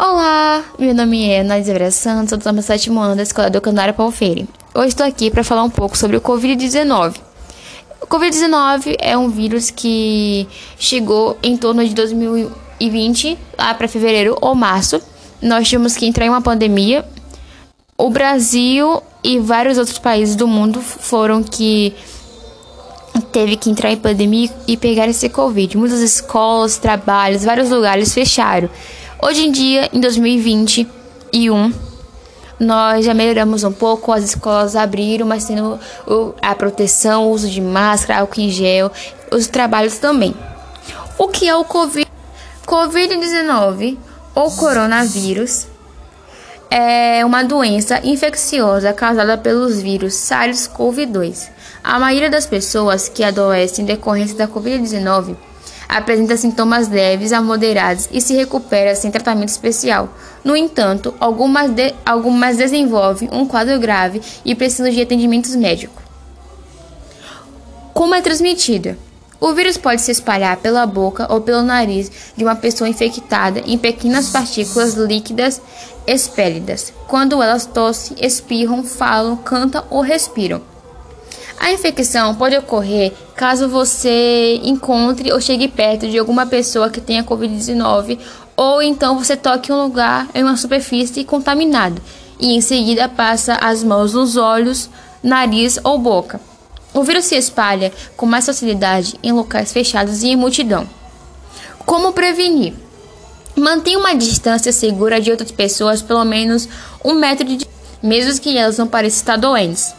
Olá, meu nome é Ana Isabela Santos, sou do sétimo sétimo ano da Escola do Canário Paulo Freire. Hoje estou aqui para falar um pouco sobre o Covid-19. O Covid-19 é um vírus que chegou em torno de 2020, lá para fevereiro ou março. Nós tivemos que entrar em uma pandemia. O Brasil e vários outros países do mundo foram que teve que entrar em pandemia e pegar esse Covid. Muitas escolas, trabalhos, vários lugares fecharam. Hoje em dia, em 2021, nós já melhoramos um pouco, as escolas abriram, mas tendo a proteção, o uso de máscara, álcool em gel, os trabalhos também. O que é o Covid? Covid-19 ou coronavírus é uma doença infecciosa causada pelos vírus SARS-CoV-2. A maioria das pessoas que adoecem em decorrência da Covid-19 apresenta sintomas leves a moderados e se recupera sem tratamento especial. No entanto, algumas, de, algumas desenvolvem um quadro grave e precisam de atendimentos médicos. Como é transmitida? O vírus pode se espalhar pela boca ou pelo nariz de uma pessoa infectada em pequenas partículas líquidas expélidas, quando elas tossem, espirram, falam, cantam ou respiram. A infecção pode ocorrer caso você encontre ou chegue perto de alguma pessoa que tenha Covid-19 ou então você toque um lugar em uma superfície contaminada e em seguida passa as mãos nos olhos, nariz ou boca. O vírus se espalha com mais facilidade em locais fechados e em multidão. Como prevenir? Mantenha uma distância segura de outras pessoas, pelo menos um metro de mesmo que elas não pareçam estar doentes.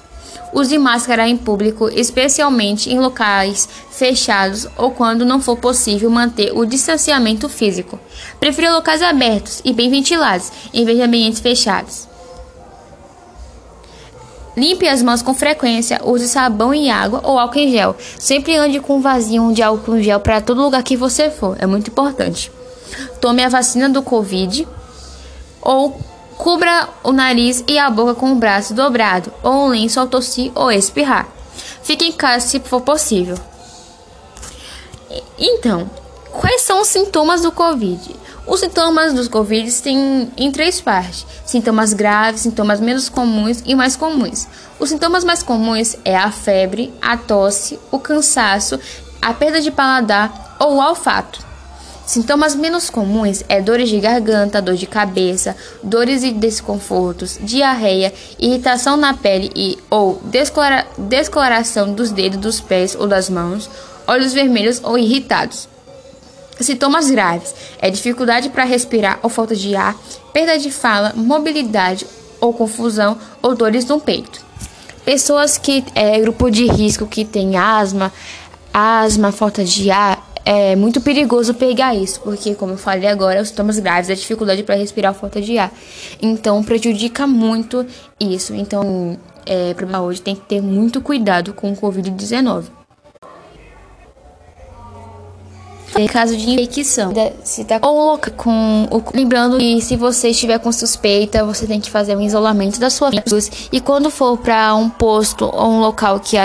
Use máscara em público, especialmente em locais fechados ou quando não for possível manter o distanciamento físico. Prefira locais abertos e bem ventilados, em vez de ambientes fechados. Limpe as mãos com frequência, use sabão e água ou álcool em gel. Sempre ande com um vasinho de álcool em gel para todo lugar que você for, é muito importante. Tome a vacina do Covid ou Cubra o nariz e a boca com o braço dobrado ou um lenço ao tossir ou espirrar. Fique em casa se for possível. Então, quais são os sintomas do Covid? Os sintomas dos Covid têm em três partes: sintomas graves, sintomas menos comuns e mais comuns. Os sintomas mais comuns é a febre, a tosse, o cansaço, a perda de paladar ou o olfato. Sintomas menos comuns é dores de garganta, dor de cabeça, dores e desconfortos, diarreia, irritação na pele e ou descolora, descoloração dos dedos dos pés ou das mãos, olhos vermelhos ou irritados. Sintomas graves é dificuldade para respirar ou falta de ar, perda de fala, mobilidade ou confusão ou dores no peito. Pessoas que é grupo de risco que tem asma, asma, falta de ar, é muito perigoso pegar isso, porque, como eu falei agora, os sintomas graves, a dificuldade para respirar, falta de ar. Então, prejudica muito isso. Então, é, para hoje tem que ter muito cuidado com o Covid-19. Em caso de infecção, se tá ou com o, lembrando que se você estiver com suspeita, você tem que fazer um isolamento da sua vida. E quando for para um posto ou um local que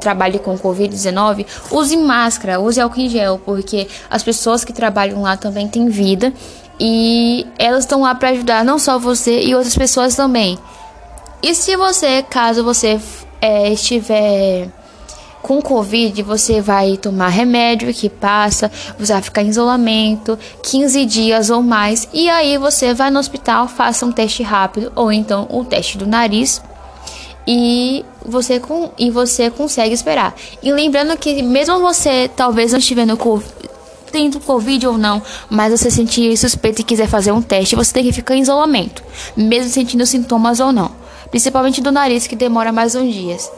trabalhe com Covid-19, use máscara, use álcool em gel, porque as pessoas que trabalham lá também têm vida e elas estão lá para ajudar não só você e outras pessoas também. E se você, caso você é, estiver com Covid, você vai tomar remédio que passa, você vai ficar em isolamento 15 dias ou mais, e aí você vai no hospital, faça um teste rápido ou então um teste do nariz e você com, e você consegue esperar. E lembrando que mesmo você talvez não estiver no tendo Covid ou não, mas você sentir suspeito e quiser fazer um teste, você tem que ficar em isolamento, mesmo sentindo sintomas ou não, principalmente do nariz que demora mais uns dias.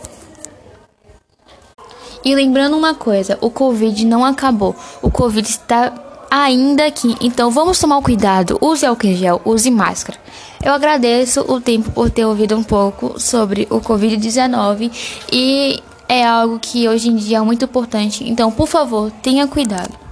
E lembrando uma coisa, o Covid não acabou. O Covid está ainda aqui. Então vamos tomar cuidado. Use álcool gel, use máscara. Eu agradeço o tempo por ter ouvido um pouco sobre o Covid-19 e é algo que hoje em dia é muito importante. Então, por favor, tenha cuidado.